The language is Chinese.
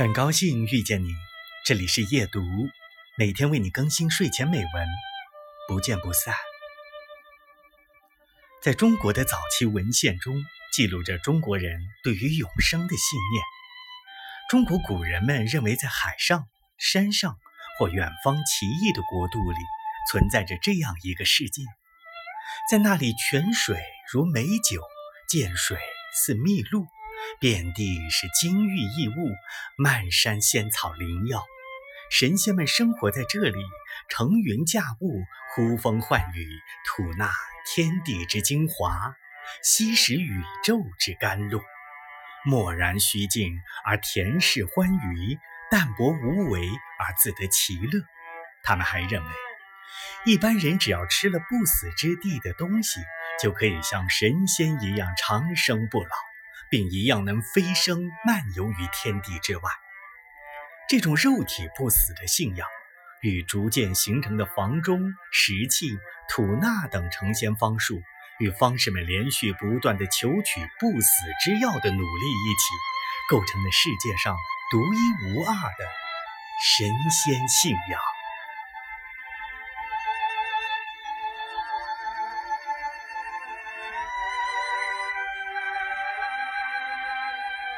很高兴遇见你，这里是夜读，每天为你更新睡前美文，不见不散。在中国的早期文献中，记录着中国人对于永生的信念。中国古人们认为，在海上、山上或远方奇异的国度里，存在着这样一个世界，在那里泉水如美酒，涧水似蜜露。遍地是金玉异物，漫山仙草灵药，神仙们生活在这里，乘云驾雾，呼风唤雨，吐纳天地之精华，吸食宇宙之甘露，漠然虚静而恬适欢愉，淡泊无为而自得其乐。他们还认为，一般人只要吃了不死之地的东西，就可以像神仙一样长生不老。并一样能飞升漫游于天地之外。这种肉体不死的信仰，与逐渐形成的房中石器、吐纳等成仙方术，与方士们连续不断的求取不死之药的努力一起，构成了世界上独一无二的神仙信仰。